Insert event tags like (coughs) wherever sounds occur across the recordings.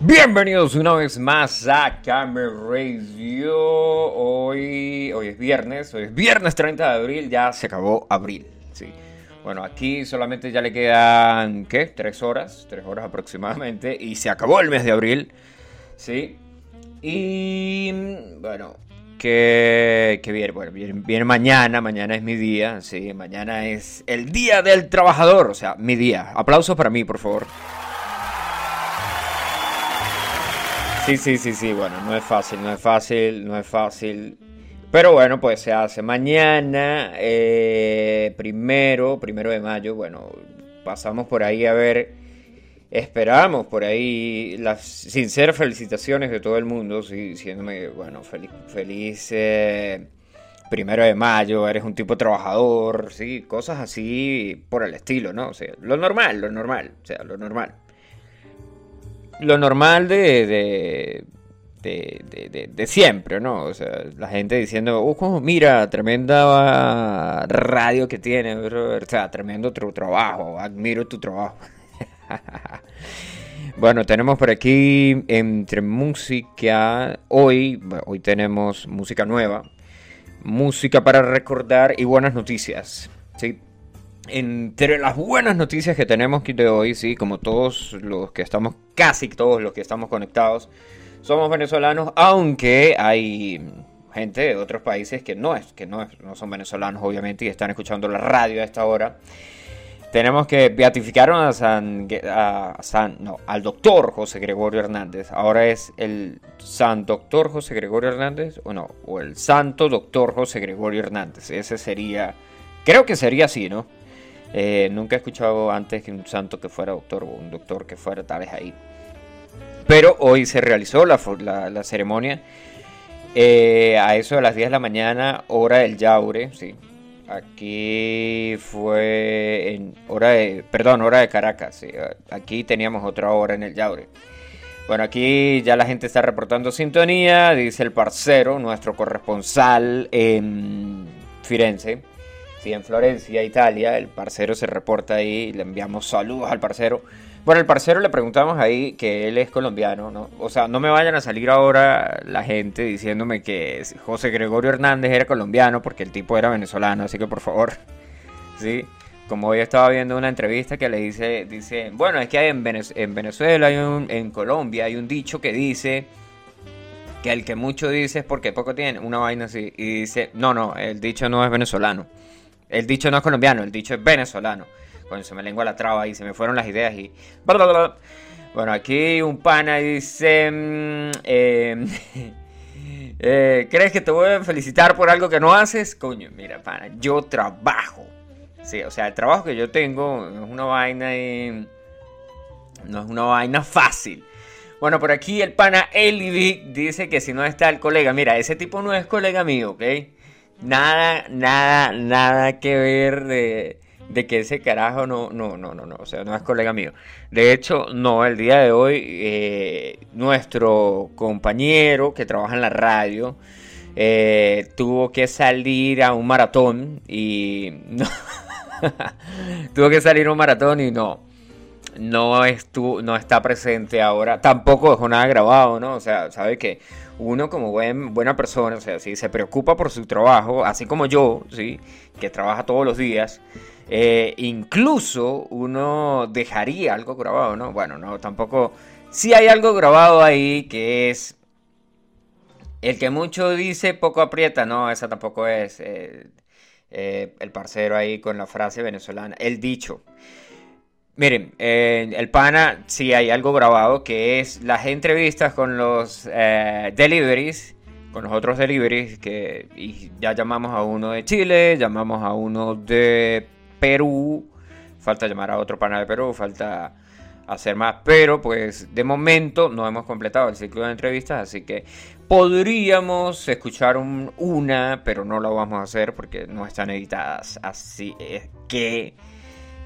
Bienvenidos una vez más a Camera Radio. Hoy, hoy es viernes, hoy es viernes 30 de abril, ya se acabó abril. Sí. Bueno, aquí solamente ya le quedan, ¿qué? Tres horas, tres horas aproximadamente, y se acabó el mes de abril. Sí. Y bueno, que, que viene, bueno, viene mañana, mañana es mi día, sí, mañana es el día del trabajador, o sea, mi día. Aplausos para mí, por favor. Sí, sí, sí, sí, bueno, no es fácil, no es fácil, no es fácil. Pero bueno, pues se hace mañana, eh, primero, primero de mayo, bueno, pasamos por ahí a ver, esperamos por ahí las sinceras felicitaciones de todo el mundo, sí, diciéndome, bueno, feliz, feliz eh, primero de mayo, eres un tipo trabajador, sí, cosas así por el estilo, ¿no? O sea, lo normal, lo normal, o sea, lo normal lo normal de, de, de, de, siempre, ¿no? O sea, la gente diciendo, oh, mira, tremenda radio que tiene, o sea, tremendo tu trabajo, admiro tu trabajo. (laughs) bueno, tenemos por aquí entre música, hoy, hoy tenemos música nueva, música para recordar y buenas noticias, ¿sí? Entre las buenas noticias que tenemos de hoy, sí, como todos los que estamos, casi todos los que estamos conectados, somos venezolanos, aunque hay gente de otros países que no es, que no, no son venezolanos, obviamente, y están escuchando la radio a esta hora. Tenemos que beatificaron a San, a San, no, al doctor José Gregorio Hernández. Ahora es el San Doctor José Gregorio Hernández, o no, o el Santo Doctor José Gregorio Hernández. Ese sería, creo que sería así, ¿no? Eh, nunca he escuchado antes que un santo que fuera doctor o un doctor que fuera tal vez ahí. Pero hoy se realizó la, la, ceremonia eh, a eso de las 10 de la mañana, hora del Yaure, sí. Aquí fue en hora de, perdón, hora de Caracas, Aquí teníamos otra hora en el Yaure. Bueno, aquí ya la gente está reportando sintonía, dice el parcero, nuestro corresponsal en Firenze en Florencia, Italia, el parcero se reporta ahí, le enviamos saludos al parcero. Bueno, el parcero le preguntamos ahí que él es colombiano, ¿no? O sea, no me vayan a salir ahora la gente diciéndome que José Gregorio Hernández era colombiano porque el tipo era venezolano, así que por favor, (laughs) ¿sí? Como hoy estaba viendo una entrevista que le dice, dice, bueno, es que hay en, Venezuela, hay un, en Colombia hay un dicho que dice que el que mucho dice es porque poco tiene, una vaina así, y dice, no, no, el dicho no es venezolano. El dicho no es colombiano, el dicho es venezolano. Cuando se me lengua la traba y se me fueron las ideas y... Bueno, aquí un pana dice... Mm, em, (laughs) eh, ¿Crees que te voy a felicitar por algo que no haces? Coño, mira, pana, yo trabajo. Sí, o sea, el trabajo que yo tengo no es una vaina y... No es una vaina fácil. Bueno, por aquí el pana Eli dice que si no está el colega, mira, ese tipo no es colega mío, ¿ok? Nada, nada, nada que ver de, que ese carajo no, no, no, no, no, o sea, no es colega mío. De hecho, no, el día de hoy, eh, nuestro compañero que trabaja en la radio eh, tuvo que salir a un maratón y no, (laughs) tuvo que salir a un maratón y no, no, estuvo, no está presente ahora, tampoco dejó nada grabado, ¿no? O sea, sabe que uno como buen, buena persona, o sea, si se preocupa por su trabajo, así como yo, ¿sí? que trabaja todos los días, eh, incluso uno dejaría algo grabado, ¿no? Bueno, no, tampoco... Si hay algo grabado ahí que es... El que mucho dice, poco aprieta, no, esa tampoco es eh, eh, el parcero ahí con la frase venezolana, el dicho. Miren, eh, el pana, sí hay algo grabado que es las entrevistas con los eh, deliveries, con los otros deliveries, que ya llamamos a uno de Chile, llamamos a uno de Perú, falta llamar a otro pana de Perú, falta hacer más, pero pues de momento no hemos completado el ciclo de entrevistas, así que podríamos escuchar una, pero no lo vamos a hacer porque no están editadas, así es que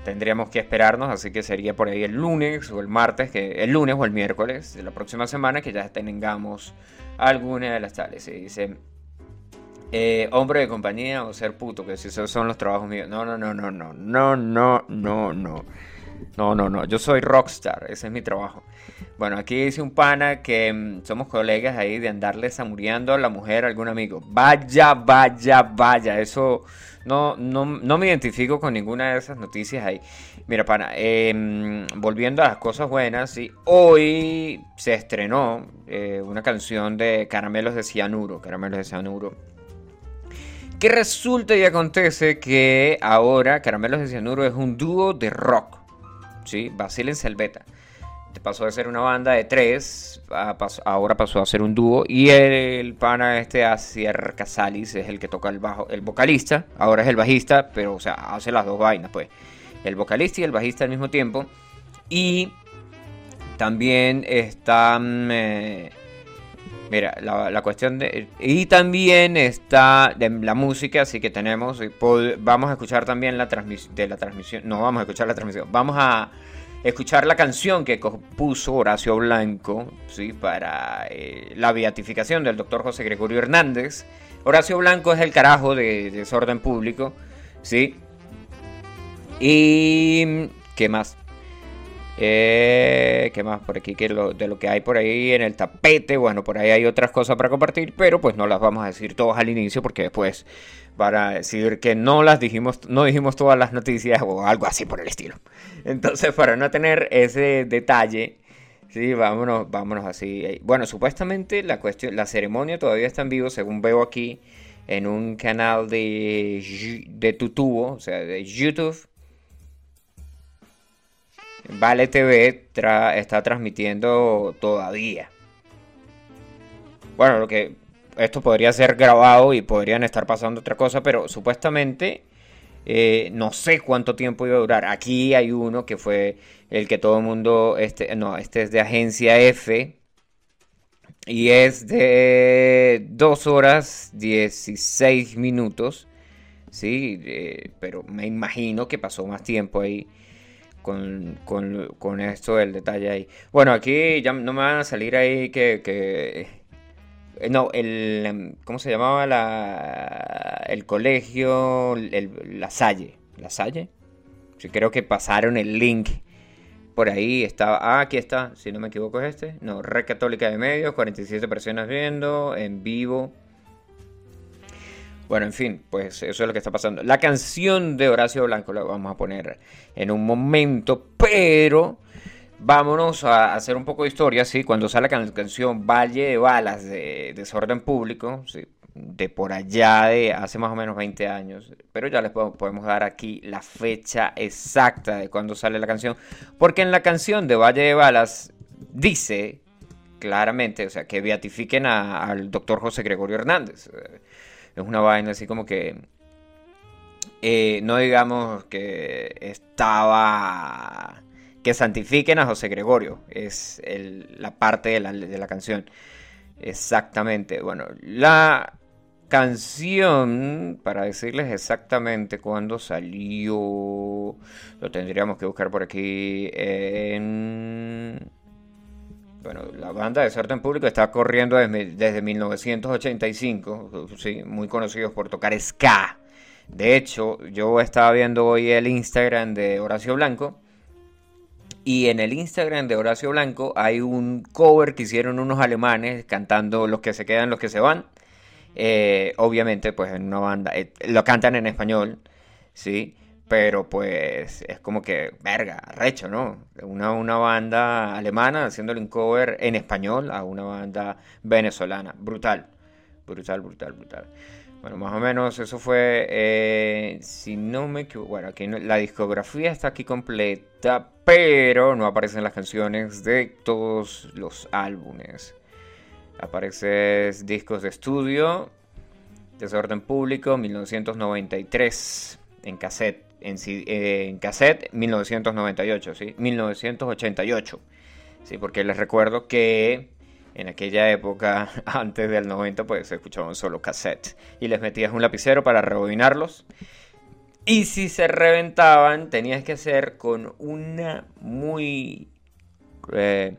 tendríamos que esperarnos, así que sería por ahí el lunes o el martes, que el lunes o el miércoles de la próxima semana que ya tengamos alguna de las tales. Se dice eh, hombre de compañía o ser puto, que si esos son los trabajos míos. No, no, no, no, no, no, no, no, no. No, no, no, yo soy rockstar, ese es mi trabajo. Bueno, aquí dice un pana que mm, somos colegas ahí de andarle zamuriando a la mujer a algún amigo. Vaya, vaya, vaya, eso no, no, no me identifico con ninguna de esas noticias ahí. Mira, pana, em, volviendo a las cosas buenas, ¿sí? hoy se estrenó eh, una canción de Caramelos de Cianuro, Caramelos de Cianuro. Que resulta y acontece que ahora Caramelos de Cianuro es un dúo de rock. ¿sí? Basil en Selveta. Pasó de ser una banda de tres, ahora pasó a ser un dúo. Y el, pana este, Asier Casalis, es el que toca el bajo, el vocalista. Ahora es el bajista, pero o sea, hace las dos vainas, pues. El vocalista y el bajista al mismo tiempo. Y también está. Mm, eh, mira, la, cuestión de. Y también está la música, así que tenemos. Vamos a escuchar también la transmisión. De la transmisión. No vamos a escuchar la transmisión. Vamos a escuchar la canción que compuso Horacio Blanco ¿sí? para eh, la beatificación del doctor José Gregorio Hernández. Horacio Blanco es el carajo de, desorden público, ¿sí? Y... ¿Qué más? Eh, ¿Qué más por aquí? Que de lo que hay por ahí en el tapete. Bueno, por ahí hay otras cosas para compartir, pero pues no las vamos a decir todas al inicio porque después para decir que no las dijimos, no dijimos todas las noticias o algo así por el estilo. Entonces, para no tener ese detalle, sí, vámonos, vámonos así. Bueno, supuestamente la cuestión, la ceremonia todavía está en vivo, según veo aquí en un canal de de o sea, de YouTube. Vale TV está transmitiendo todavía. Bueno, lo que esto podría ser grabado y podrían estar pasando otra cosa, pero supuestamente eh, no sé cuánto tiempo iba a durar. Aquí hay uno que fue el que todo el mundo, este, no, este es de agencia F y es de 2 horas 16 minutos, sí, pero me imagino que pasó más tiempo ahí. Con, con, esto del detalle ahí. Bueno, aquí ya no me van a salir ahí que eh, no, el, em, ¿cómo se llamaba la, el colegio? la Salle. ¿La Salle? Sí, creo que pasaron el link por ahí. Estaba, ah, aquí está, si no me equivoco es este. No, Red Católica de Medios, 47 personas viendo, en vivo. Bueno, en fin, pues eso es lo que está pasando. La canción de Horacio Blanco la vamos a poner en un momento, pero Vámonos a hacer un poco de historia, ¿sí? Cuando sale la canción Valle de Balas de Desorden Público, ¿sí? de por allá de hace más o menos 20 años, pero ya les podemos dar aquí la fecha exacta de cuando sale la canción, porque en la canción de Valle de Balas dice claramente, o sea, que beatifiquen al doctor José Gregorio Hernández. Es una vaina así como que, eh, no digamos que estaba que santifiquen a José Gregorio. Es la parte de la, canción. Exactamente. Bueno, la canción, para decirles exactamente cuándo salió, lo tendríamos que buscar por aquí en... Bueno, la banda de en Público está corriendo desde, desde 1985, sí, muy conocidos por tocar ska. De hecho, yo estaba viendo hoy el Instagram de Horacio Blanco y en el Instagram de Horacio Blanco hay un cover que hicieron unos alemanes cantando Los que se quedan, los que se van. Eh, obviamente, pues en una banda, eh, lo cantan en español, ¿sí? Pero pues es como que, verga, recho, ¿no? Una, una banda alemana haciéndole un cover en español a una banda venezolana. Brutal, brutal, brutal, brutal. Bueno, más o menos eso fue, eh, si no me equivoco, bueno, aquí la discografía está aquí completa, pero no aparecen las canciones de todos los álbumes. Aparecen discos de estudio, Desorden Público, 1993, en cassette, en, eh, en cassette, 1998, ¿sí? 1988, ¿sí? Porque les recuerdo que en aquella época, (laughs) antes del 90, pues se escuchaban solo cassette. Y les metías un lapicero para rebobinarlos. Y si se reventaban, tenías que hacer con una muy eh,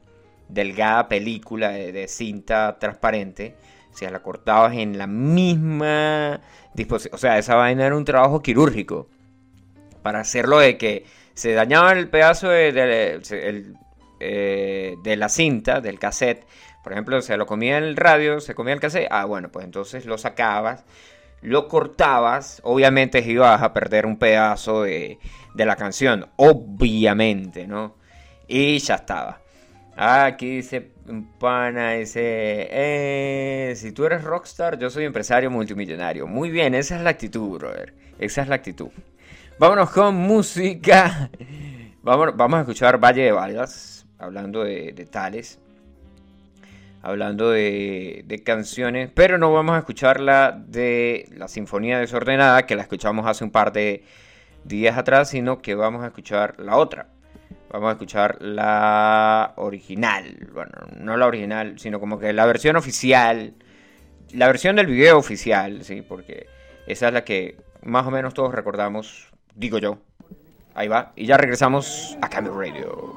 delgada película de, cinta transparente. O sea, la cortabas en la misma disposición. O sea, esa vaina era un trabajo quirúrgico. Para hacerlo de que se dañaba el pedazo de, eh, de la cinta, del cassette, por ejemplo, se lo comía el radio, se comía el cassette, ah, bueno, pues entonces lo sacabas, lo cortabas, obviamente ibas a perder un pedazo de, de la canción, obviamente, ¿no? Y ya estaba. Ah, aquí dice pana, dice, eh, si tú eres rockstar, yo soy empresario multimillonario. Muy bien, esa es la actitud, brother. Esa es la actitud. Vámonos con música. Vamos, vamos a escuchar Valle de Valgas, hablando de, tales. Hablando de, de, canciones, pero no vamos a escuchar la de la Sinfonía Desordenada, que la escuchamos hace un par de días atrás, sino que vamos a escuchar la otra. Vamos a escuchar la original. Bueno, no la original, sino como que la versión oficial. La versión del video oficial, sí, porque esa es la que más o menos todos recordamos, digo yo. Ahí va. Y ya regresamos a Cameo Radio.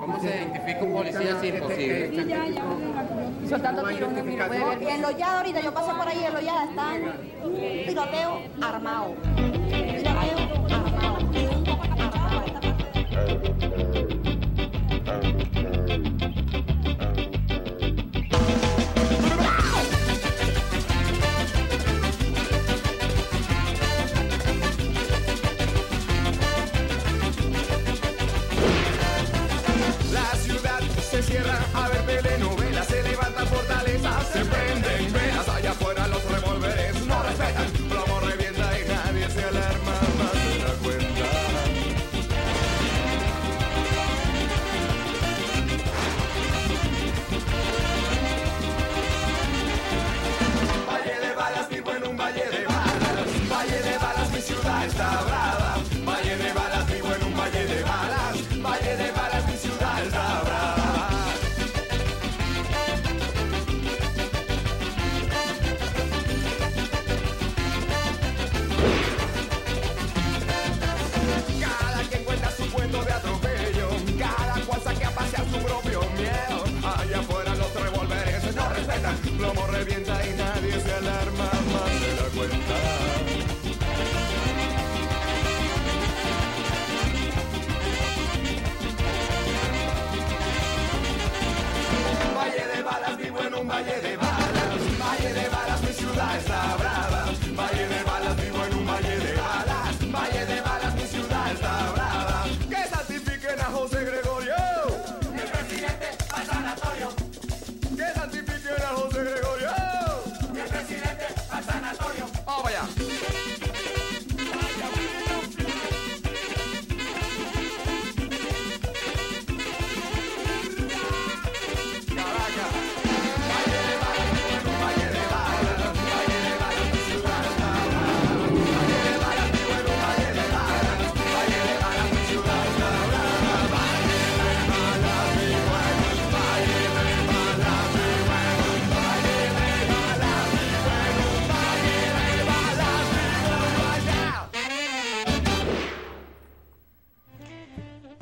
¿Cómo se identifica un policía si es posible? Sí, ya, ya. Soltando tiros, En Loyada ahorita, yo pasé por ahí en Loyada, están tiroteo armado. Tiroteo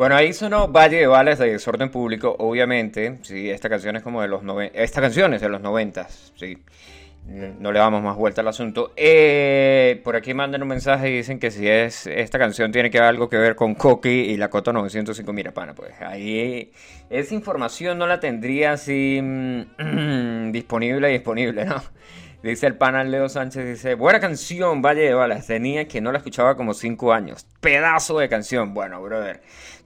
Bueno, ahí sonó Valle de Balas de Desorden Público, obviamente. Sí, esta canción es como de los Esta canción es de los noventas, sí. No le damos más vuelta al asunto. Eh, por aquí mandan un mensaje y dicen que si es esta canción tiene que algo que ver con Coqui y la Cota 905. Mira, pana, pues ahí esa información no la tendría así mm, (clears throat) disponible disponible, ¿no? Dice el pana Leo Sánchez, dice, buena canción, Valle de Balas. Tenía que no la escuchaba como 5 años. Pedazo de canción. Bueno, brother,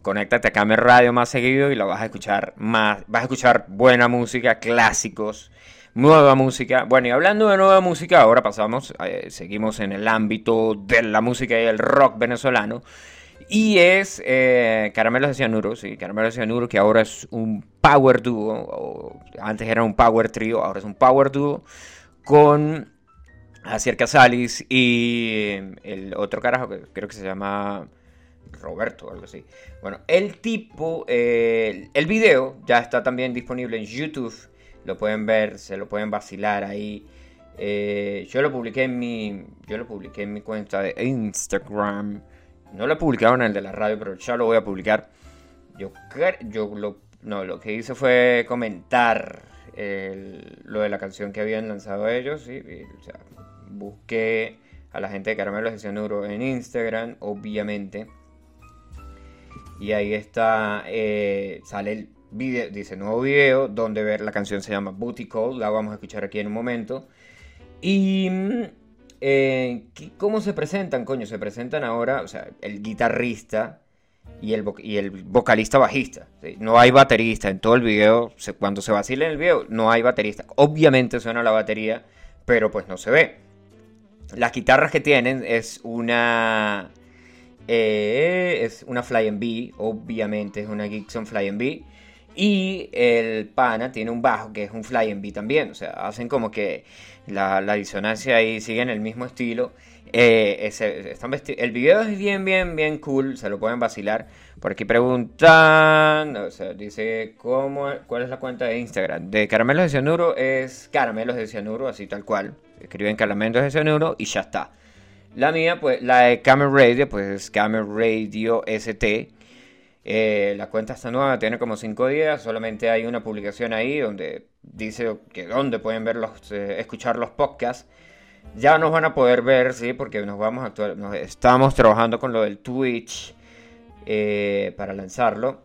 conéctate a Camer Radio más seguido y lo vas a escuchar más. Vas a escuchar buena música, clásicos, nueva música. Bueno, y hablando de nueva música, ahora pasamos, eh, seguimos en el ámbito de la música y el rock venezolano. Y es eh, Caramelos de Cianuro, sí, Caramelos de Cianuro, que ahora es un power duo, o antes era un power trio, ahora es un power duo con Acier Casalis y el otro carajo que creo que se llama Roberto algo así. Bueno, el tipo, eh, el video ya está también disponible en YouTube. Lo pueden ver, se lo pueden vacilar ahí. Eh, yo lo publiqué en mi, yo lo publiqué en mi cuenta de Instagram. No lo he publicado en el de la radio, pero ya lo voy a publicar. Yo, yo lo, no, lo que hice fue comentar lo de la canción que habían lanzado ellos. Y, busqué a la gente de Caramelos de Cianuro en Instagram, obviamente. Y ahí está, eh, sale el video, dice nuevo video, donde ver la canción se llama Booty Call, la vamos a escuchar aquí en un momento. Y mm, eh, ¿qué- ¿cómo se presentan, coño? Se presentan ahora, o sea, el guitarrista y el, y el vocalista bajista. No hay baterista en todo el video. cuando se vacila en el video, no hay baterista. Obviamente suena la batería, pero pues no se ve. Las guitarras que tienen es una. Eh, es una Flying B, obviamente es una Gibson Flying B. Y el pana tiene un bajo que es un Flying B también. O sea, hacen como que la, la disonancia ahí siguen el mismo estilo. Eh, el video es bien, bien, bien cool. Se lo pueden vacilar. Por aquí preguntan. O sea, dice: ¿cómo, ¿Cuál es la cuenta de Instagram? De Caramelos de Cianuro es Caramelos de Cianuro, así tal cual. Escriben Caramelos de Cianuro y ya está. La mía, pues, la de Camel Radio, pues es Camel Radio ST. Eh, la cuenta está nueva, tiene como 5 días. Solamente hay una publicación ahí donde dice que donde pueden ver los, eh, escuchar los podcasts. Ya nos van a poder ver, sí, porque nos vamos a actual, nos- estamos trabajando con lo del Twitch eh, para lanzarlo.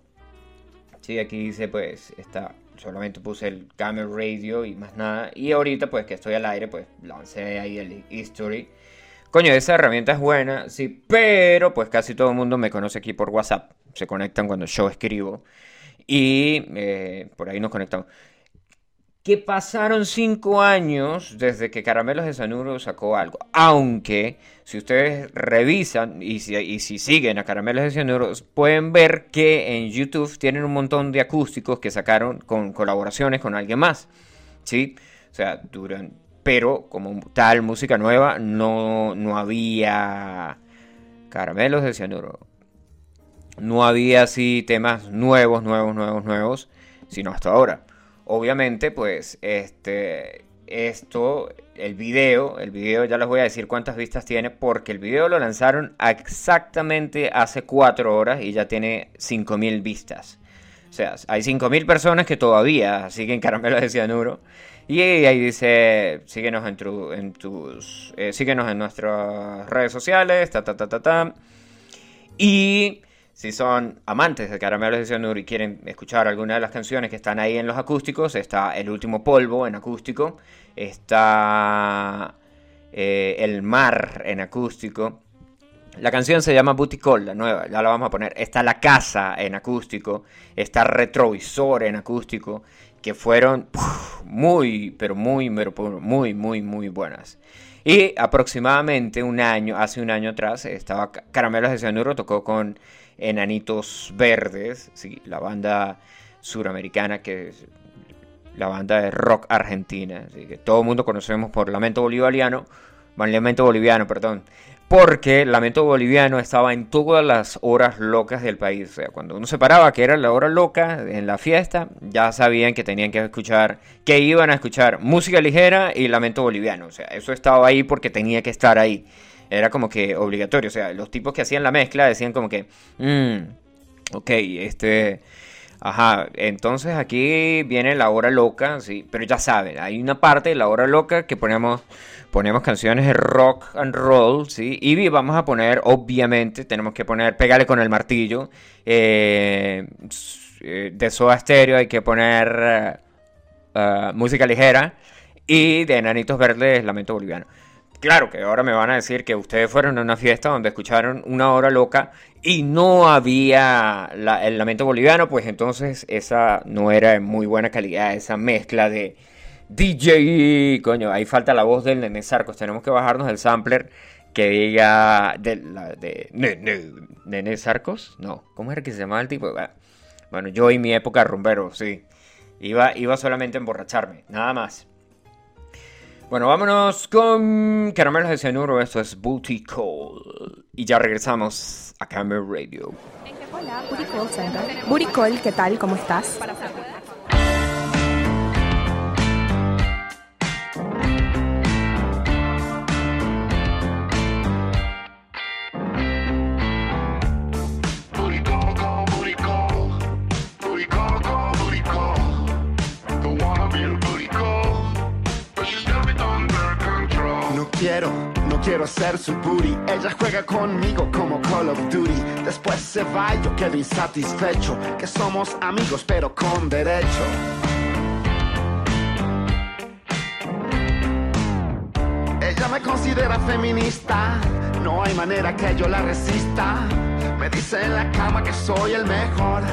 Sí, aquí dice, pues, está. Solamente puse el Camel Radio y más nada. Y ahorita, pues, que estoy al aire, pues, lancé ahí el History. Coño, esa herramienta es buena, sí, pero pues casi todo el mundo me conoce aquí por WhatsApp. Se conectan cuando yo escribo. Y eh, por ahí nos conectamos. Que pasaron cinco años desde que Caramelos de Sanuro sacó algo. Aunque, si ustedes revisan y si, siguen a Caramelos de Cianuro, pueden ver que en YouTube tienen un montón de acústicos que sacaron con colaboraciones con alguien más. ¿Sí? O sea, duran. Pero como tal música nueva, no, no había Caramelos de Cianuro. No había así temas nuevos, nuevos, nuevos, nuevos, sino hasta ahora. Obviamente, pues, este, esto, el video, el video ya les voy a decir cuántas vistas tiene, porque el video lo lanzaron exactamente hace 4 horas y ya tiene 5000 vistas. O sea, hay 5000 personas que todavía siguen caramelos (laughs) de cianuro. Y ahí dice, síguenos en, tu- en tus, eh, síguenos en nuestras redes sociales, ta, ta, ta, ta, ta. Y si son amantes de Caramelos de Cianuro y quieren escuchar alguna de las canciones que están ahí en los acústicos, está El Último Polvo en acústico, está eh, El Mar en acústico. La canción se llama Call, la nueva, ya la vamos a poner. Está La Casa en acústico, está Retrovisor en acústico, que fueron muy, pero muy, pero muy, muy, muy buenas. Y aproximadamente un año, hace un año atrás, estaba Ca- Caramelos de Cianuro, tocó con Enanitos Verdes, sí, la banda suramericana que es la banda de rock argentina, que todo el mundo conocemos por Lamento Bolivariano, Lamento Boliviano, perdón, porque Lamento Boliviano estaba en todas las horas locas del país, o sea, cuando uno se paraba que era la hora loca en la fiesta, ya sabían que tenían que escuchar, que iban a escuchar música ligera y Lamento Boliviano, o sea, eso estaba ahí porque tenía que estar ahí, era como que obligatorio, o sea, los tipos que hacían la mezcla decían como que, "Mm, ok, este... Ajá, entonces aquí viene la hora loca, sí, pero ya saben, hay una parte de la hora loca que ponemos, ponemos canciones de rock and roll, sí, y vamos a poner, obviamente, tenemos que poner Pégale con el martillo, eh, eh, de Soda Stereo hay que poner eh, eh, música ligera y de Enanitos Verdes Lamento Boliviano. Claro que ahora me van a decir que ustedes fueron a una fiesta donde escucharon una hora loca y no había el lamento boliviano, pues entonces esa no era de muy buena calidad, esa mezcla de DJ, coño, ahí falta la voz del Nene Sarcos, tenemos que bajarnos el sampler que diga de, Nene Sarcos, no, ¿cómo era que se llamaba el tipo? Ah, Bueno, yo y mi época rumbero, sí, iba, iba solamente a emborracharme, nada más. Bueno, vámonos con Caramelos de Cianuro. Esto es Booty Call. Y ya regresamos a Camera Radio. Hola, Booty Call Center. Booty Call, ¿qué tal? ¿Cómo estás? Quiero ser su booty. Ella juega conmigo como Call of Duty. Después se va y yo quedo insatisfecho. Que somos amigos pero con derecho. Ella me considera feminista, no hay manera que yo la resista. Me dice en la cama que soy el mejor,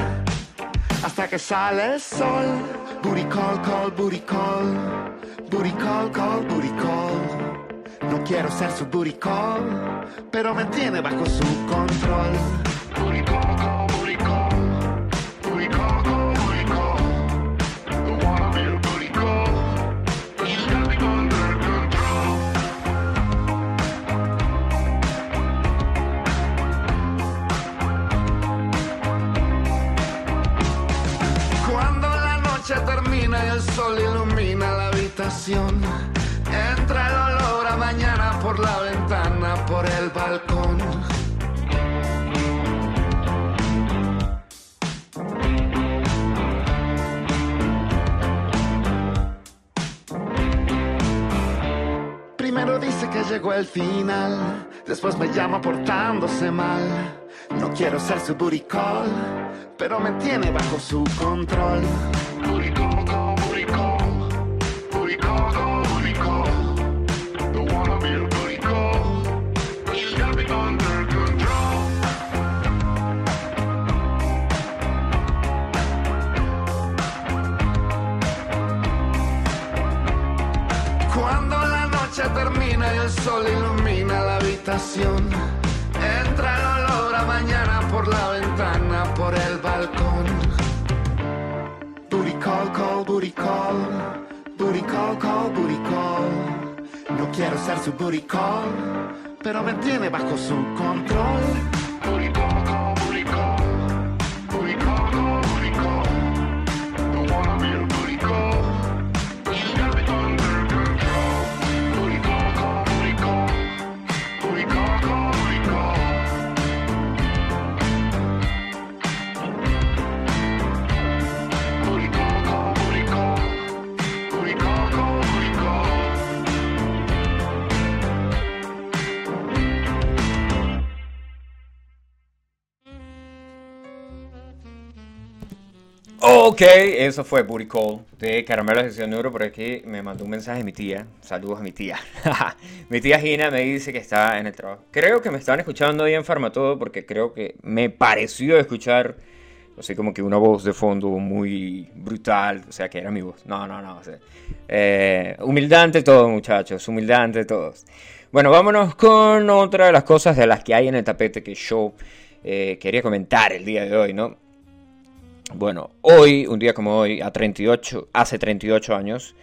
hasta que sale el sol. Booty call, call, booty call, booty call, call, booty call. No quiero ser su booty call, pero me tiene bajo su control. Call, call, booty call. Don't wanna be a. But you got me under control. Cuando la noche termina y el sol ilumina la habitación, por el balcón. Primero dice que llegó el final, después me llama portándose mal. No quiero ser su call, pero me tiene bajo su control. Call, pero me tiene bajo su control. Ok, eso fue Booty Call de Caramelo de Cianuro. Por aquí me mandó un mensaje mi tía. Saludos a mi tía. (laughs) mi tía Gina me dice que está en el trabajo. Creo que me estaban escuchando ahí en Farmatodo porque creo que me pareció escuchar, así como que una voz de fondo muy brutal. O sea, que era mi voz. No, no, no. o sea, eh, todos, muchachos. Humildad ante todos. Bueno, vámonos con otra de las cosas de las que hay en el tapete que yo eh, quería comentar el día de hoy, ¿no? Bueno, hoy, un día como hoy, a 38, hace 38 años,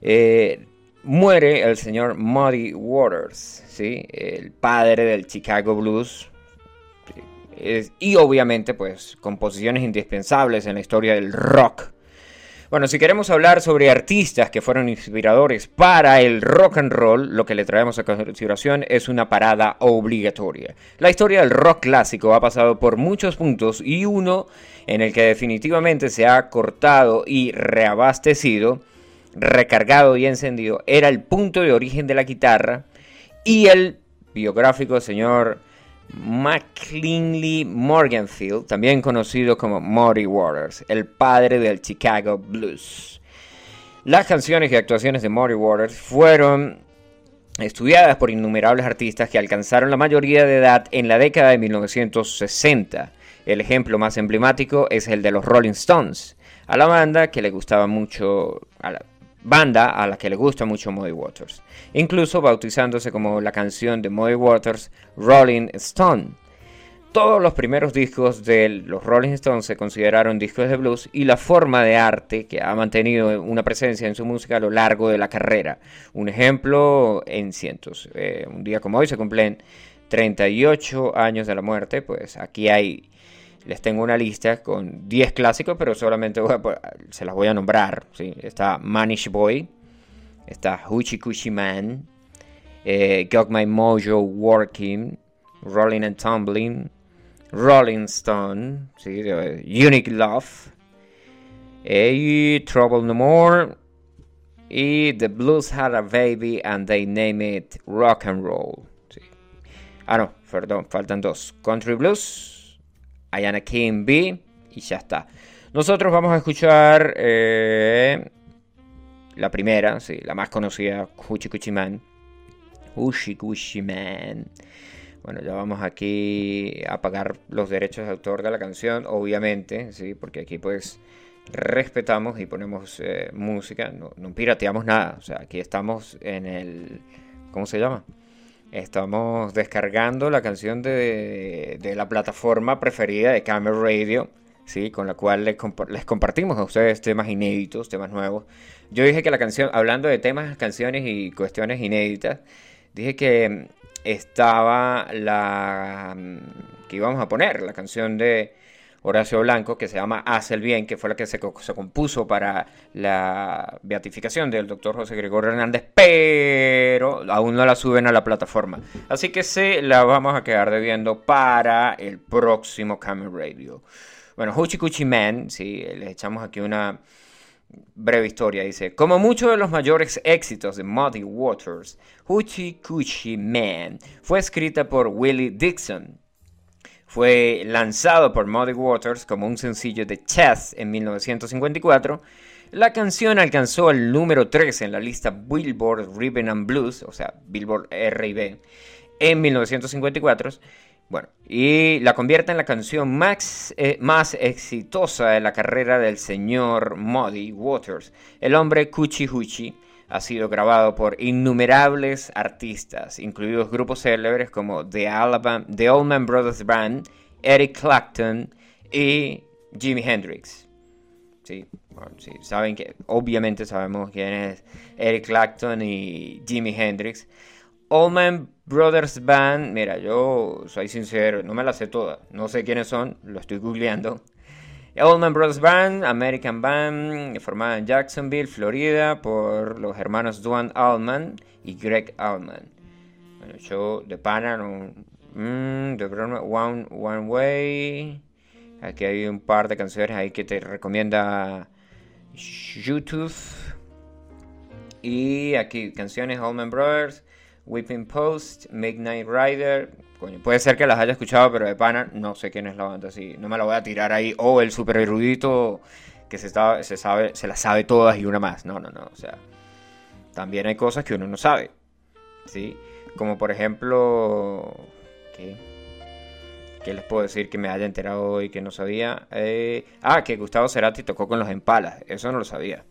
eh, muere el señor Muddy Waters, ¿sí? el padre del Chicago Blues. Es- y obviamente, pues, composiciones indispensables en la historia del rock. Bueno, si queremos hablar sobre artistas que fueron inspiradores para el rock and roll, lo que le traemos a consideración es una parada obligatoria. La historia del rock clásico ha pasado por muchos puntos y uno en el que definitivamente se ha cortado y reabastecido, recargado y encendido, era el punto de origen de la guitarra y el biográfico señor McKinley Morganfield, también conocido como Muddy Waters, el padre del Chicago Blues. Las canciones y actuaciones de Muddy Waters fueron estudiadas por innumerables artistas que alcanzaron la mayoría de edad en la década de 1960. El ejemplo más emblemático es el de los Rolling Stones, a la banda que le gustaba mucho, a la banda a la que le gusta mucho Muddy Waters, incluso bautizándose como la canción de Muddy Waters Rolling Stone. Todos los primeros discos de los Rolling Stones se consideraron discos de blues y la forma de arte que ha mantenido una presencia en su música a lo largo de la carrera. Un ejemplo en cientos. Eh, un día como hoy se cumplen 38 años de la muerte, pues aquí hay, les tengo una lista con 10 clásicos, pero solamente se las voy a nombrar. ¿sí? Está Manish Boy, está Hoochie Coochie Man, eh, Got My Mojo Working, Rolling and Tumbling, Rolling Stone, Unique Love, eh, Trouble No More, Y The Blues Had a Baby and They Name It Rock and Roll. Ah, no, perdón, faltan dos. Country Blues, Ayana B y ya está. Nosotros vamos a escuchar eh, la primera, sí, la más conocida, Hoochie Coochie Man. Hoochie Coochie Man. Bueno, ya vamos aquí a pagar los derechos de autor de la canción, obviamente, sí, porque aquí pues respetamos y ponemos eh, música, no, no pirateamos nada, o sea, aquí estamos en el, ¿cómo se llama? Estamos descargando la canción de, de la plataforma preferida de Camera Radio, ¿sí? con la cual les, compa- les compartimos a ustedes temas inéditos, temas nuevos. Yo dije que la canción, hablando de temas, canciones y cuestiones inéditas, dije que estaba la que íbamos a poner, la canción de Horacio Blanco, que se llama Haz el Bien, que fue la que se, co- se compuso para la beatificación del doctor José Gregorio Hernández, pero aún no la suben a la plataforma. Así que se la vamos a quedar debiendo para el próximo Camel Radio. Bueno, Hoochie Coochie Man, sí, les echamos aquí una breve historia. Dice, como muchos de los mayores éxitos de Muddy Waters, Hoochie Coochie Man fue escrita por Willie Dixon. Fue lanzado por Muddy Waters como un sencillo de Chess en 1954. La canción alcanzó el número 3 en la lista Billboard Rhythm and Blues, o sea, Billboard R&B, en 1954. Bueno, y la convierte en la canción más, eh, más exitosa de la carrera del señor Muddy Waters. El hombre Cuchi Huchi ha sido grabado por innumerables artistas, incluidos grupos célebres como The, Alabama, The Allman Brothers Band, Eric Clapton y Jimi Hendrix. Sí, saben que obviamente sabemos quién es Eric Clapton y Jimi Hendrix. Allman Brothers Band, mira, yo soy sincero, no me la sé toda, no sé quiénes son, lo estoy googleando. Allman Brothers Band, American Band, formada en Jacksonville, Florida, por los hermanos Duane Allman y Greg Allman. Bueno, yo de pana, no, mm, de broma, One, One Way. Aquí hay un par de canciones ahí que te recomienda YouTube. Y aquí canciones Allman Brothers, Whipping Post, Midnight Rider. Puede ser que las haya escuchado, pero de pana no sé quién es la banda, así no me la voy a tirar ahí. O el super erudito que se, está, se sabe, se las sabe todas y una más. No, no, no. O sea, también hay cosas que uno no sabe. ¿Sí? Como por ejemplo. ¿Qué? ¿Qué les puedo decir que me haya enterado hoy que no sabía? Eh, ah, que Gustavo Cerati tocó con los Empalas. Eso no lo sabía.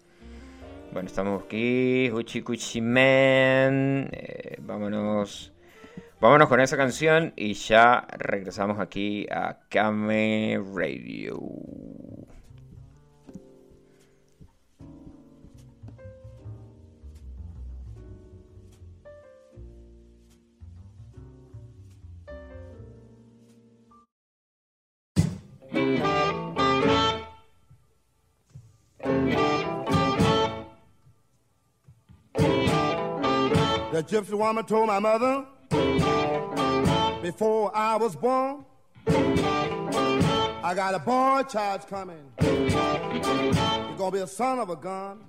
Bueno, estamos aquí. Huchi. Eh, vámonos. Vámonos con esa canción y ya regresamos aquí a Kame Radio. The gypsy woman told my mother before I was born, I got a boy child coming. He's gonna be a son of a gun.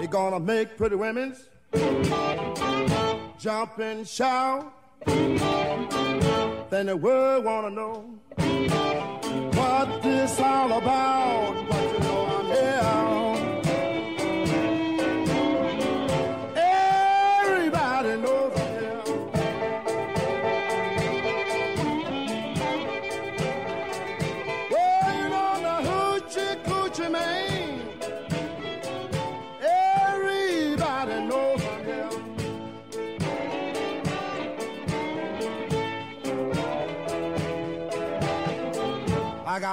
He's gonna make pretty women's jump and shout. Then the world wanna know what this all about.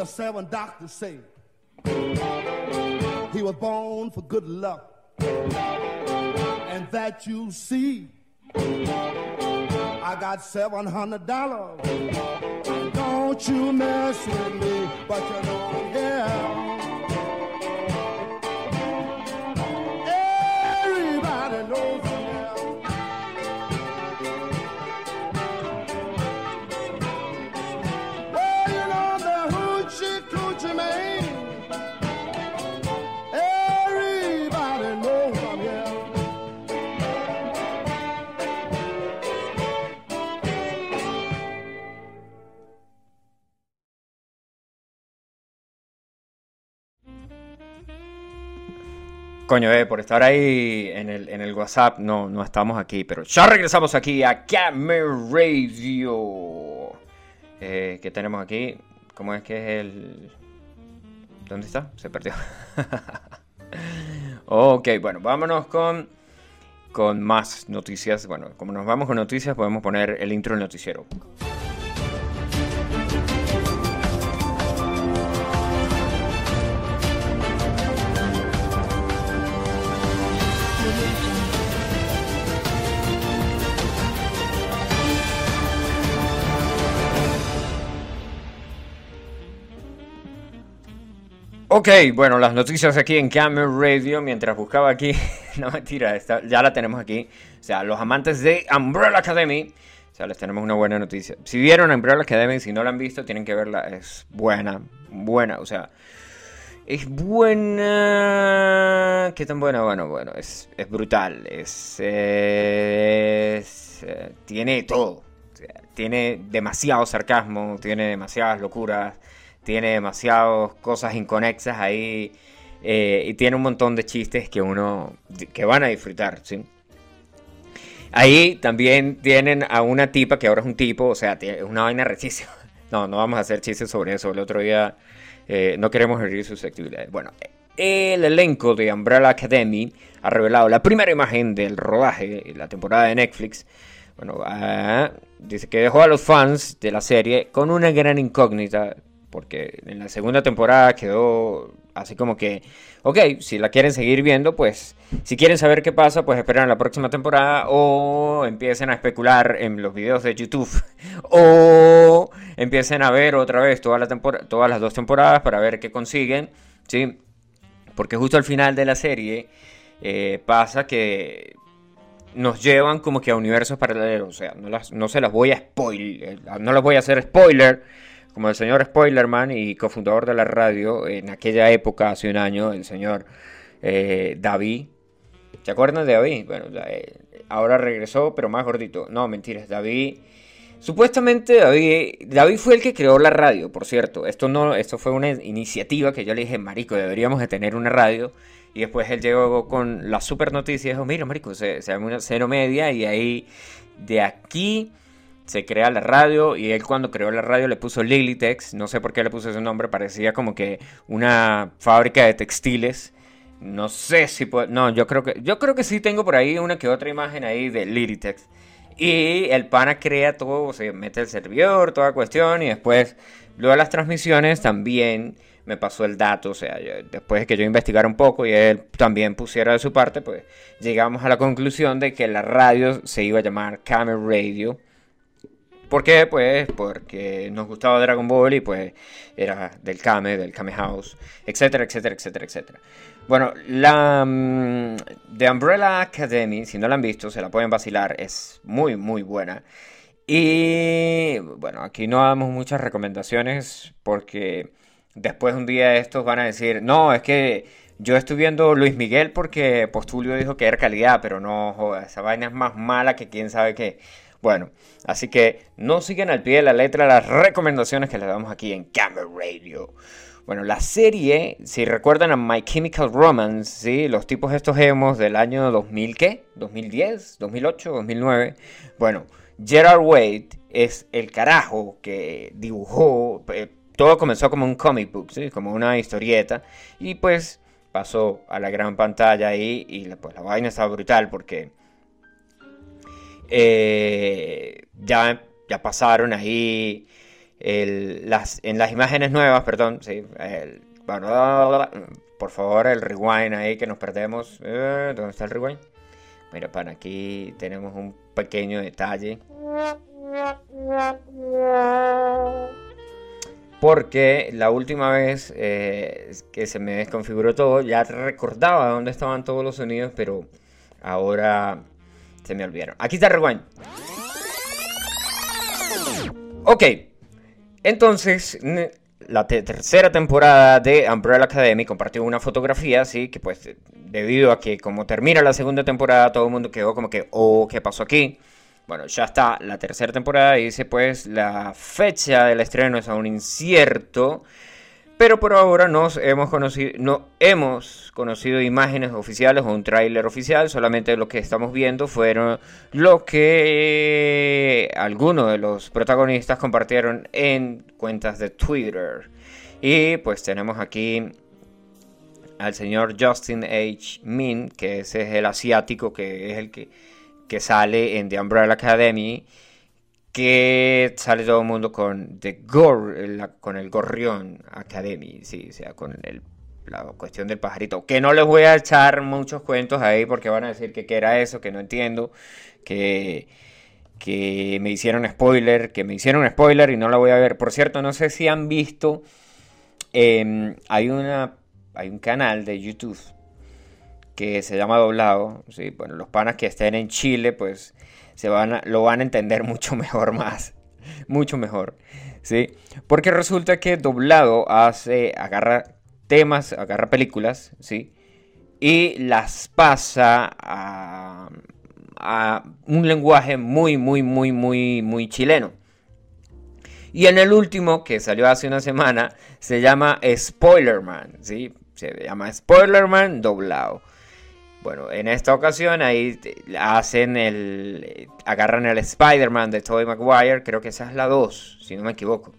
the seven doctors say he was born for good luck. And that you see, I got seven hundred dollars. Don't you mess with me, but you know I'm Coño, eh, por estar ahí en el, en el WhatsApp, no, no estamos aquí, pero ya regresamos aquí a Camera Radio. Eh, ¿Qué tenemos aquí? ¿Cómo es que es el...? ¿Dónde está? Se perdió. (laughs) ok, bueno, vámonos con, con más noticias. Bueno, como nos vamos con noticias, podemos poner el intro del noticiero. Ok, bueno, las noticias aquí en Camera Radio, mientras buscaba aquí, (laughs) no mentira, esta- ya la tenemos aquí. O sea, los amantes de Umbrella Academy, o sea, les tenemos una buena noticia. Si vieron Umbrella Academy, si no la han visto, tienen que verla, es buena, buena, o sea, es buena. ¿Qué tan buena? Bueno, bueno, es, es brutal, es, es, eh, tiene todo. O sea, tiene demasiado sarcasmo, tiene demasiadas locuras, tiene demasiadas cosas inconexas ahí eh, y tiene un montón de chistes que uno que van a disfrutar, ¿sí? Ahí también tienen a una tipa que ahora es un tipo, o sea, es una vaina rechísima. (laughs) No, no vamos a hacer chistes sobre eso. El otro día eh, no queremos herir susceptibilidades. Bueno, el elenco de Umbrella Academy ha revelado la primera imagen del rodaje, la temporada de Netflix. Bueno, ah, dice que dejó a los fans de la serie con una gran incógnita, porque en la segunda temporada quedó así como que, ok, si la quieren seguir viendo, pues si quieren saber qué pasa, pues esperen la próxima temporada o empiecen a especular en los videos de YouTube (laughs) o empiecen a ver otra vez toda la todas las dos temporadas para ver qué consiguen, ¿sí? Porque justo al final de la serie eh, pasa que nos llevan como que a universos paralelos. O sea, no, las- no se las voy a spoiler, no las voy a hacer spoiler. Como el señor Spoilerman y cofundador de la radio en aquella época, hace un año, el señor eh, David. ¿Se acuerdan de David? Bueno, eh, ahora regresó, pero más gordito. No, mentiras, David. Supuestamente David, David fue el que creó la radio, por cierto. Esto no, esto fue una iniciativa que yo le dije, marico, deberíamos de tener una radio. Y después él llegó con la super noticia y dijo, mira, marico, se, se una cero media y ahí, de aquí, se crea la radio. Y él cuando creó la radio le puso Lilitex, no sé por qué le puso ese nombre, parecía como que una fábrica de textiles. No sé si puedo, no, yo creo que, yo creo que sí tengo por ahí una que otra imagen ahí de Lilitex. Y el pana crea todo, o sea, mete el servidor, toda cuestión, y después, luego de las transmisiones también me pasó el dato, o sea, después de que yo investigara un poco y él también pusiera de su parte, pues llegamos a la conclusión de que la radio se iba a llamar Camera Radio. ¿Por qué? Pues porque nos gustaba Dragon Ball y pues era del Kame, del Kame House, etcétera, etcétera, etcétera, etcétera. Bueno, la mm, The Umbrella Academy, si no la han visto, se la pueden vacilar, es muy, muy buena. Y bueno, aquí no damos muchas recomendaciones porque después un día estos van a decir, no, es que yo estoy viendo Luis Miguel porque Postulio dijo que era calidad, pero no, esa vaina es más mala que quién sabe qué. Bueno, así que no sigan al pie de la letra las recomendaciones que les damos aquí en Camera Radio. Bueno, la serie, si recuerdan a My Chemical Romance, ¿sí? Los tipos estos emos del año 2000, ¿qué? ¿2010? ¿2008? ¿2009? Bueno, Gerard Way es el carajo que dibujó, eh, todo comenzó como un comic book, ¿sí? Como una historieta, y pues pasó a la gran pantalla ahí y pues la vaina estaba brutal porque eh, ya, ya pasaron ahí en las imágenes nuevas, perdón, sí, el- por favor el rewind ahí que nos perdemos. Eh, ¿Dónde está el rewind? Mira, para aquí tenemos un pequeño detalle. Porque la última vez eh, que se me desconfiguró todo, ya recordaba dónde estaban todos los sonidos, pero ahora se me olvidaron. Aquí está rewind. Ok, entonces la te- tercera temporada de Umbrella Academy compartió una fotografía, sí, que pues debido a que como termina la segunda temporada, todo el mundo quedó como que, oh, ¿qué pasó aquí? Bueno, ya está la tercera temporada y dice pues la fecha del estreno es aún incierto, pero por ahora no hemos conocido imágenes oficiales o un tráiler oficial, solamente lo que estamos viendo fueron lo que algunos de los protagonistas compartieron en cuentas de Twitter. Y pues tenemos aquí al señor Justin H. Min, que ese es el asiático, que es el que, que sale en The Umbrella Academy, que sale todo el mundo con The Gor, la- con el Gorrión Academy, sí, o sea, con el- la cuestión del pajarito. Que no les voy a echar muchos cuentos ahí porque van a decir que qué era eso, que no entiendo, que, que me hicieron spoiler, que me hicieron spoiler y no la voy a ver. Por cierto, no sé si han visto, em, hay una, hay un canal de YouTube que se llama Doblado. ¿sí? Bueno, los panas que estén en Chile, pues se van a- lo van a entender (laughs) mucho mejor más. Mucho mejor. ¿sí? Porque resulta que Doblado hace, agarra temas, agarra películas, ¿sí? Y las pasa a, a un lenguaje muy, muy, muy, muy, muy chileno. Y en el último, que salió hace una semana, se llama Spoilerman, ¿sí? Se llama Spoilerman doblado. Bueno, en esta ocasión ahí hacen el... agarran el Spider-Man de Tobey Maguire, creo que esa es la 2, si no me equivoco.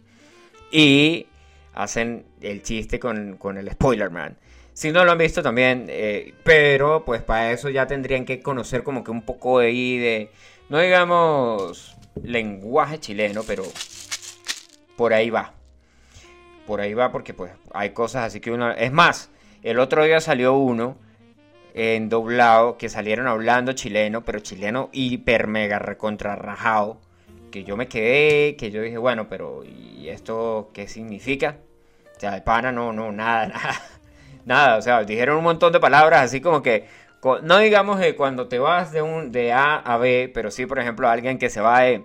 Y hacen el chiste con, con el Spoilerman. Si no lo han visto también, eh, pero pues para eso ya tendrían que conocer como que un poco de ahí de, no digamos lenguaje chileno, pero por ahí va. Por ahí va porque pues hay cosas así que uno... Es más, el otro día salió uno en doblado que salieron hablando chileno, pero chileno hiper mega recontra rajado. Que yo me quedé, que yo dije, bueno, pero ¿y esto qué significa? O sea, el pana no, no, nada, (laughs) nada. Nada, o sea, dijeron un montón de palabras así como que, no digamos de cuando te vas de, un, de A a B, pero sí, por ejemplo, alguien que se va de,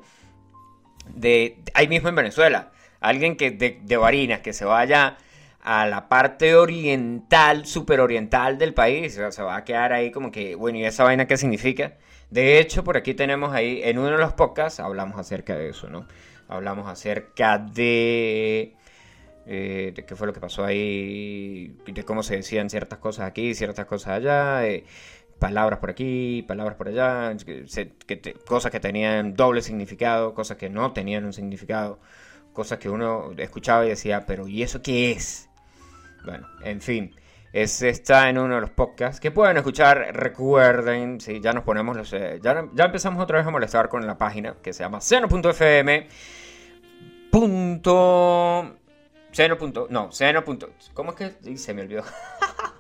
de ahí mismo en Venezuela, alguien que de, de Barinas, que se vaya a la parte oriental, super oriental del país, se va a quedar ahí como que, bueno, ¿y esa vaina qué significa? De hecho, por aquí tenemos ahí, en uno de los podcasts, hablamos acerca de eso, ¿no? Hablamos acerca de... eh, de qué fue lo que pasó ahí, de cómo se decían ciertas cosas aquí, ciertas cosas allá, eh, palabras por aquí, palabras por allá, cosas que tenían doble significado, cosas que no tenían un significado, cosas que uno escuchaba y decía, pero ¿y eso qué es? Bueno, en fin, está en uno de los podcasts que pueden escuchar. Recuerden, si ya nos ponemos los. eh, ya, ya empezamos otra vez a molestar con la página que se llama seno.fm. Punto. Seno. No, seno. ¿Cómo es que? y se me olvidó.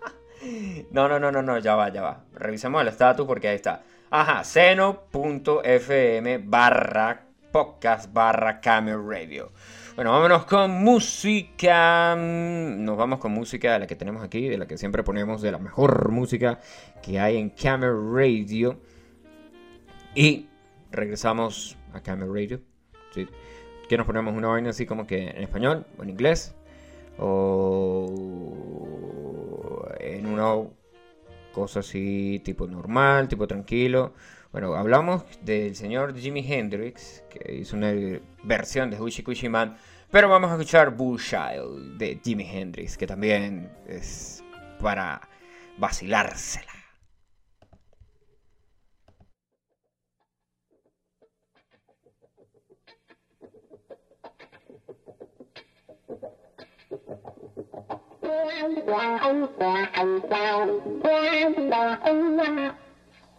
(laughs) no, no, no, no, no, ya va, ya va. Revisemos el estatus porque ahí está. Ajá, seno.fm barra podcast barra camera radio. Bueno, vámonos con música. Nos vamos con música de la que tenemos aquí, de la que siempre ponemos, de la mejor música que hay en Camera Radio. Y regresamos a Camera Radio. ¿sí? ¿Qué nos ponemos? Una vaina así como que en español o en inglés. O en una cosa así tipo normal, tipo tranquilo. Bueno, hablamos del señor Jimi Hendrix, que hizo una versión de Hushy Cushy Man, pero vamos a escuchar Bullshield de Jimi Hendrix, que también es para vacilársela.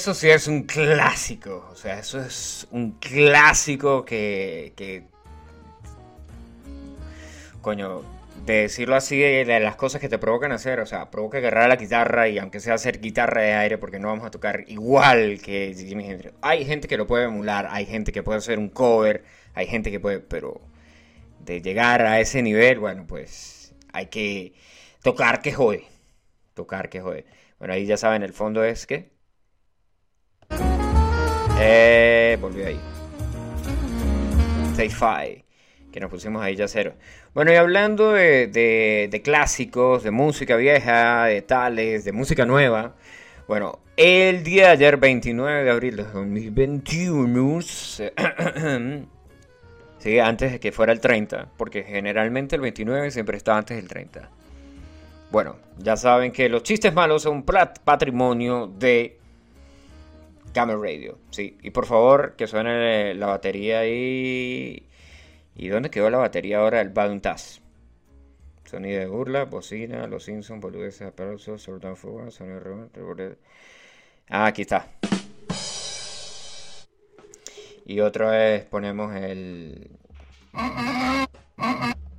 Eso sí es un clásico. O sea, eso es un clásico que. coño, de decirlo así, de, de las cosas que te provocan hacer. O sea, provoca agarrar la guitarra y aunque sea hacer guitarra de aire, porque no vamos a tocar igual que Jimi Hendrix. Hay gente que lo puede emular, hay gente que puede hacer un cover, hay gente que puede. Pero de llegar a ese nivel, bueno, pues hay que tocar que jode. Tocar que jode. Bueno, ahí ya saben, el fondo es que. Eh, volvió ahí. Sci-Fi. Que nos pusimos ahí ya cero. Bueno, y hablando de, de- clásicos, de música vieja, de tales, de música nueva. Bueno, el día de ayer, 29 de abril de 2021, se- (coughs) Sí, antes de que fuera el 30, porque generalmente el 29 siempre está antes del 30. Bueno, ya saben que los chistes malos son patrimonio de Camel Radio, sí. Y por favor, que suene la batería ahí. ¿Y dónde quedó la batería ahora del Bountas? Sonido de burla, bocina, los Simpsons, boludeces, aplausos, Sordan Fuga, sonido de Ah, aquí está. Y otra vez ponemos el...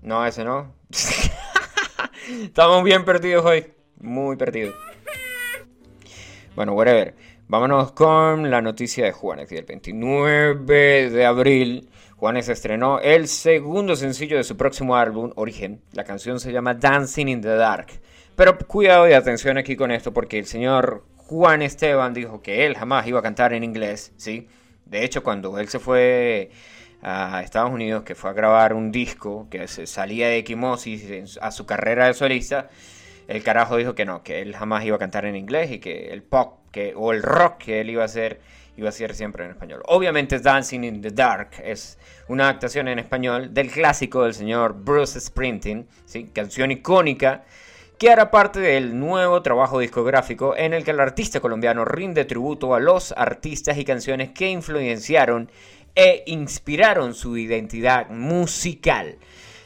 No, ese no. (laughs) Estamos bien perdidos hoy. Muy perdidos. Bueno, whatever. Vámonos con la noticia de Juanes. El 29 de abril, Juanes estrenó el segundo sencillo de su próximo álbum, Origen. La canción se llama Dancing in the Dark. Pero cuidado y atención aquí con esto, porque el señor Juan Esteban dijo que él jamás iba a cantar en inglés, ¿sí? De hecho, cuando él se fue a Estados Unidos, que fue a grabar un disco que se salía de Equimosis a su carrera de solista, el carajo dijo que no, que él jamás iba a cantar en inglés y que el pop que, o el rock que él iba a hacer iba a ser siempre en español. Obviamente Dancing in the Dark es una adaptación en español del clásico del señor Bruce Springsteen, ¿sí? canción icónica que hará parte del nuevo trabajo discográfico en el que el artista colombiano rinde tributo a los artistas y canciones que influenciaron e inspiraron su identidad musical.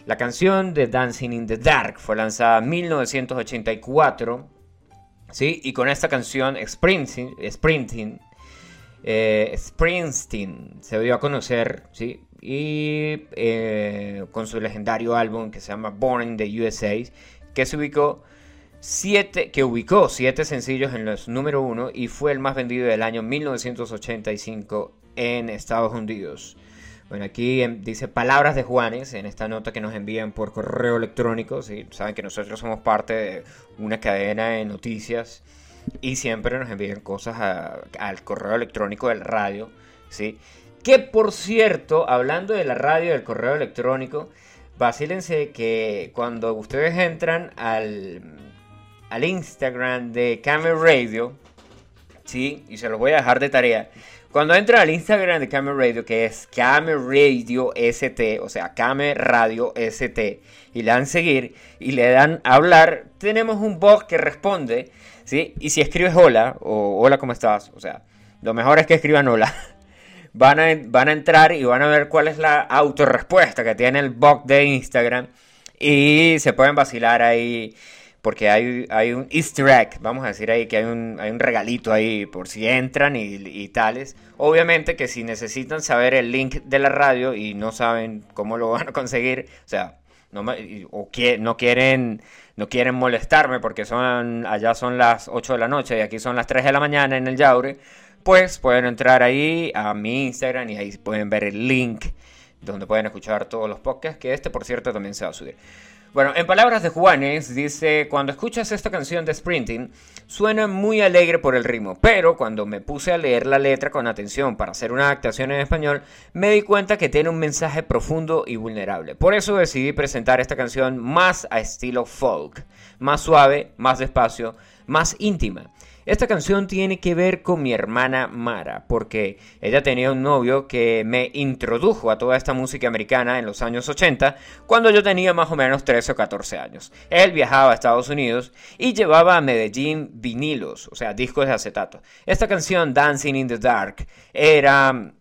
La canción de Dancing in the Dark fue lanzada en 1984, ¿sí? y con esta canción Springsteen, Springsteen, eh, Springsteen se dio a conocer, ¿sí? y eh, con su legendario álbum que se llama Born in the USA, que se ubicó siete, que ubicó siete sencillos en los número uno y fue el más vendido del año 1985 en Estados Unidos. Bueno, aquí em, dice palabras de Juanes en esta nota que nos envían por correo electrónico. ¿sí? Saben que nosotros somos parte de una cadena de noticias y siempre nos envían cosas al correo electrónico del radio. ¿sí? Que por cierto, hablando de la radio y del correo electrónico, vacílense que cuando ustedes entran al, al Instagram de Camel Radio, ¿sí? Y se los voy a dejar de tarea. Cuando entran al Instagram de Camel Radio, que es Camel Radio ST, o sea, Camel Radio ST, y le dan seguir y le dan hablar, tenemos un bot que responde, ¿sí? Y si escribes hola o hola, ¿cómo estás? O sea, lo mejor es que escriban hola. (laughs) Van a, van a entrar y van a ver cuál es la autorrespuesta que tiene el bot de Instagram y se pueden vacilar ahí porque hay, hay un easter egg, vamos a decir ahí que hay un, hay un regalito ahí por si entran y, tales. Obviamente que si necesitan saber el link de la radio y no saben cómo lo van a conseguir, o sea, no, me- o no quieren no quieren molestarme porque son allá son las 8 de la noche y aquí son las 3 de la mañana en el Yaure, pues pueden entrar ahí a mi Instagram y ahí pueden ver el link donde pueden escuchar todos los podcasts, que este por cierto también se va a subir. Bueno, en palabras de Juanes, dice, cuando escuchas esta canción de Sprinting, suena muy alegre por el ritmo, pero cuando me puse a leer la letra con atención para hacer una adaptación en español, me di cuenta que tiene un mensaje profundo y vulnerable. Por eso decidí presentar esta canción más a estilo folk, más suave, más despacio, más íntima. Esta canción tiene que ver con mi hermana Mara, porque ella tenía un novio que me introdujo a toda esta música americana en los años 80, cuando yo tenía más o menos 13 o 14 años. Él viajaba a Estados Unidos y llevaba a Medellín vinilos, o sea, discos de acetato. Esta canción, Dancing in the Dark, era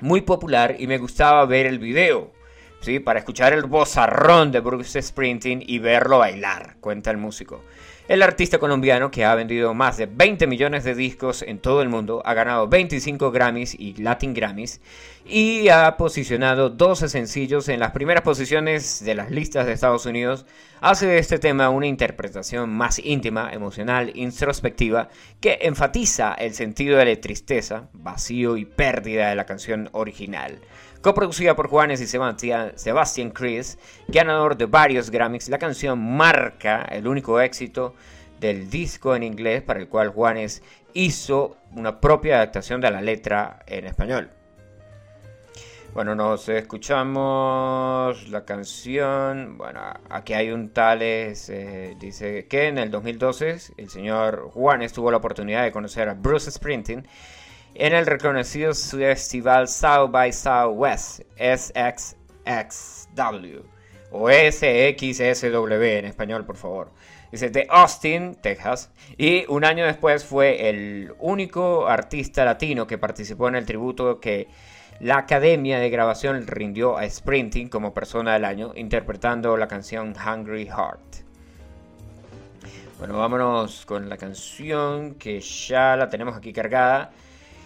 muy popular y me gustaba ver el video. ¿sí? Para escuchar el bozarrón de Bruce Springsteen y verlo bailar, cuenta el músico. El artista colombiano, que ha vendido más de 20 millones de discos en todo el mundo, ha ganado 25 Grammys y Latin Grammys y ha posicionado 12 sencillos en las primeras posiciones de las listas de Estados Unidos, hace de este tema una interpretación más íntima, emocional, introspectiva, que enfatiza el sentido de la tristeza, vacío y pérdida de la canción original. Coproducida por Juanes y Sebastián, Sebastian Chris, ganador de varios Grammys, la canción marca el único éxito del disco en inglés para el cual Juanes hizo una propia adaptación de la letra en español. Bueno, nos escuchamos la canción. Bueno, aquí hay un tales. eh, dice que en el 2012 el señor Juanes tuvo la oportunidad de conocer a Bruce Springsteen en el reconocido festival South by Southwest, SXXW, o SXSW en español, por favor. Dice de Austin, Texas, y un año después fue el único artista latino que participó en el tributo que la Academia de Grabación rindió a Springsteen como persona del año, interpretando la canción Hungry Heart. Bueno, vámonos con la canción que ya la tenemos aquí cargada.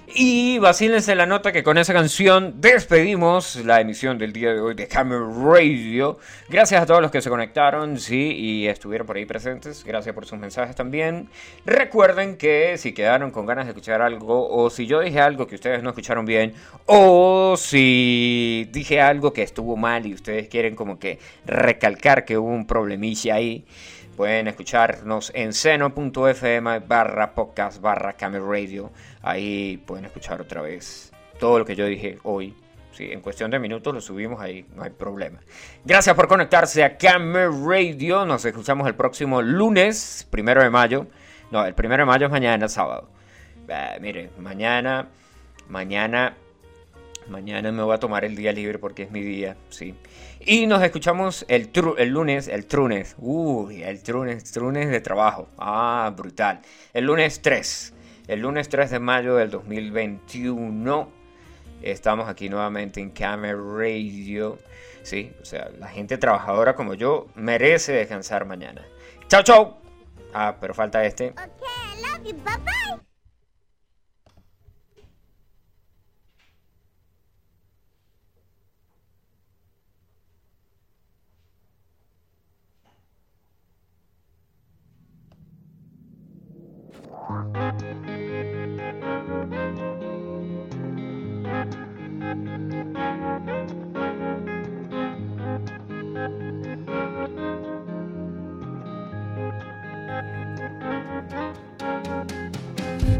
Y vacílense la nota que con esa canción despedimos la emisión del día de hoy de Camera Radio. Gracias a todos los que se conectaron, sí, y estuvieron por ahí presentes. Gracias por sus mensajes también. Recuerden que si quedaron con ganas de escuchar algo, o si yo dije algo que ustedes no escucharon bien, o si dije algo que estuvo mal y ustedes quieren como que recalcar que hubo un problemilla ahí. Pueden escucharnos en seno.fm barra podcast barra Camel Radio. Ahí pueden escuchar otra vez todo lo que yo dije hoy. Sí, en cuestión de minutos lo subimos ahí, no hay problema. Gracias por conectarse a Camel Radio. Nos escuchamos el próximo lunes, primero de mayo. No, el primero de mayo es mañana, sábado. Eh, mire, mañana, mañana, mañana me voy a tomar el día libre porque es mi día, sí. Y nos escuchamos el, tru- el lunes, el trunes. Uy, el trunes, trunes de trabajo. Ah, brutal. El lunes 3. El lunes 3 de mayo del 2021. Estamos aquí nuevamente en Camera Radio. Sí, o sea, la gente trabajadora como yo merece descansar mañana. Chao, chao. Ah, pero falta este. Okay, I love. Bye bye.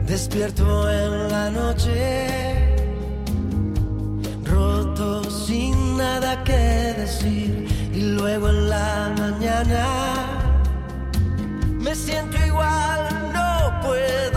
Despierto en la noche, roto sin nada que decir. Y luego en la mañana me siento igual, puedo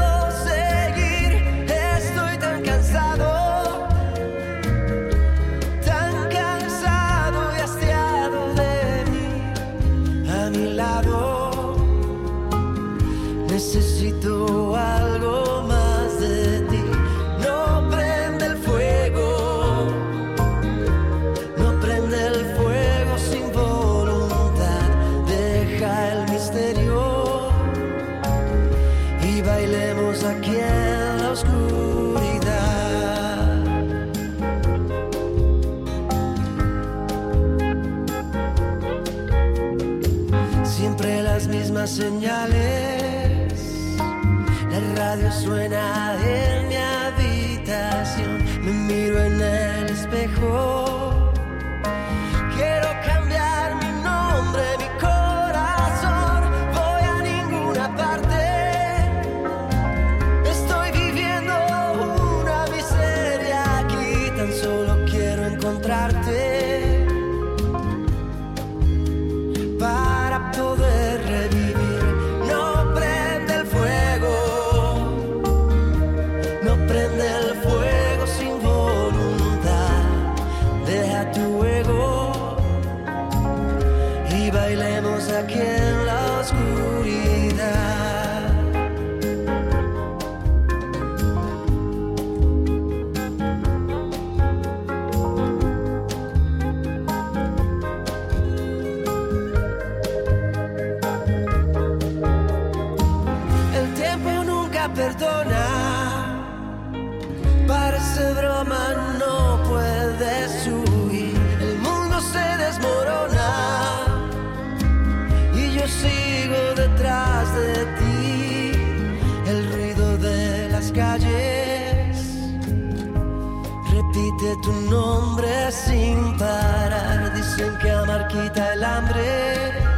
no puedes huir. El mundo se desmorona y yo sigo detrás de ti. El ruido de las calles repite tu nombre sin parar. Dicen que amar quita el hambre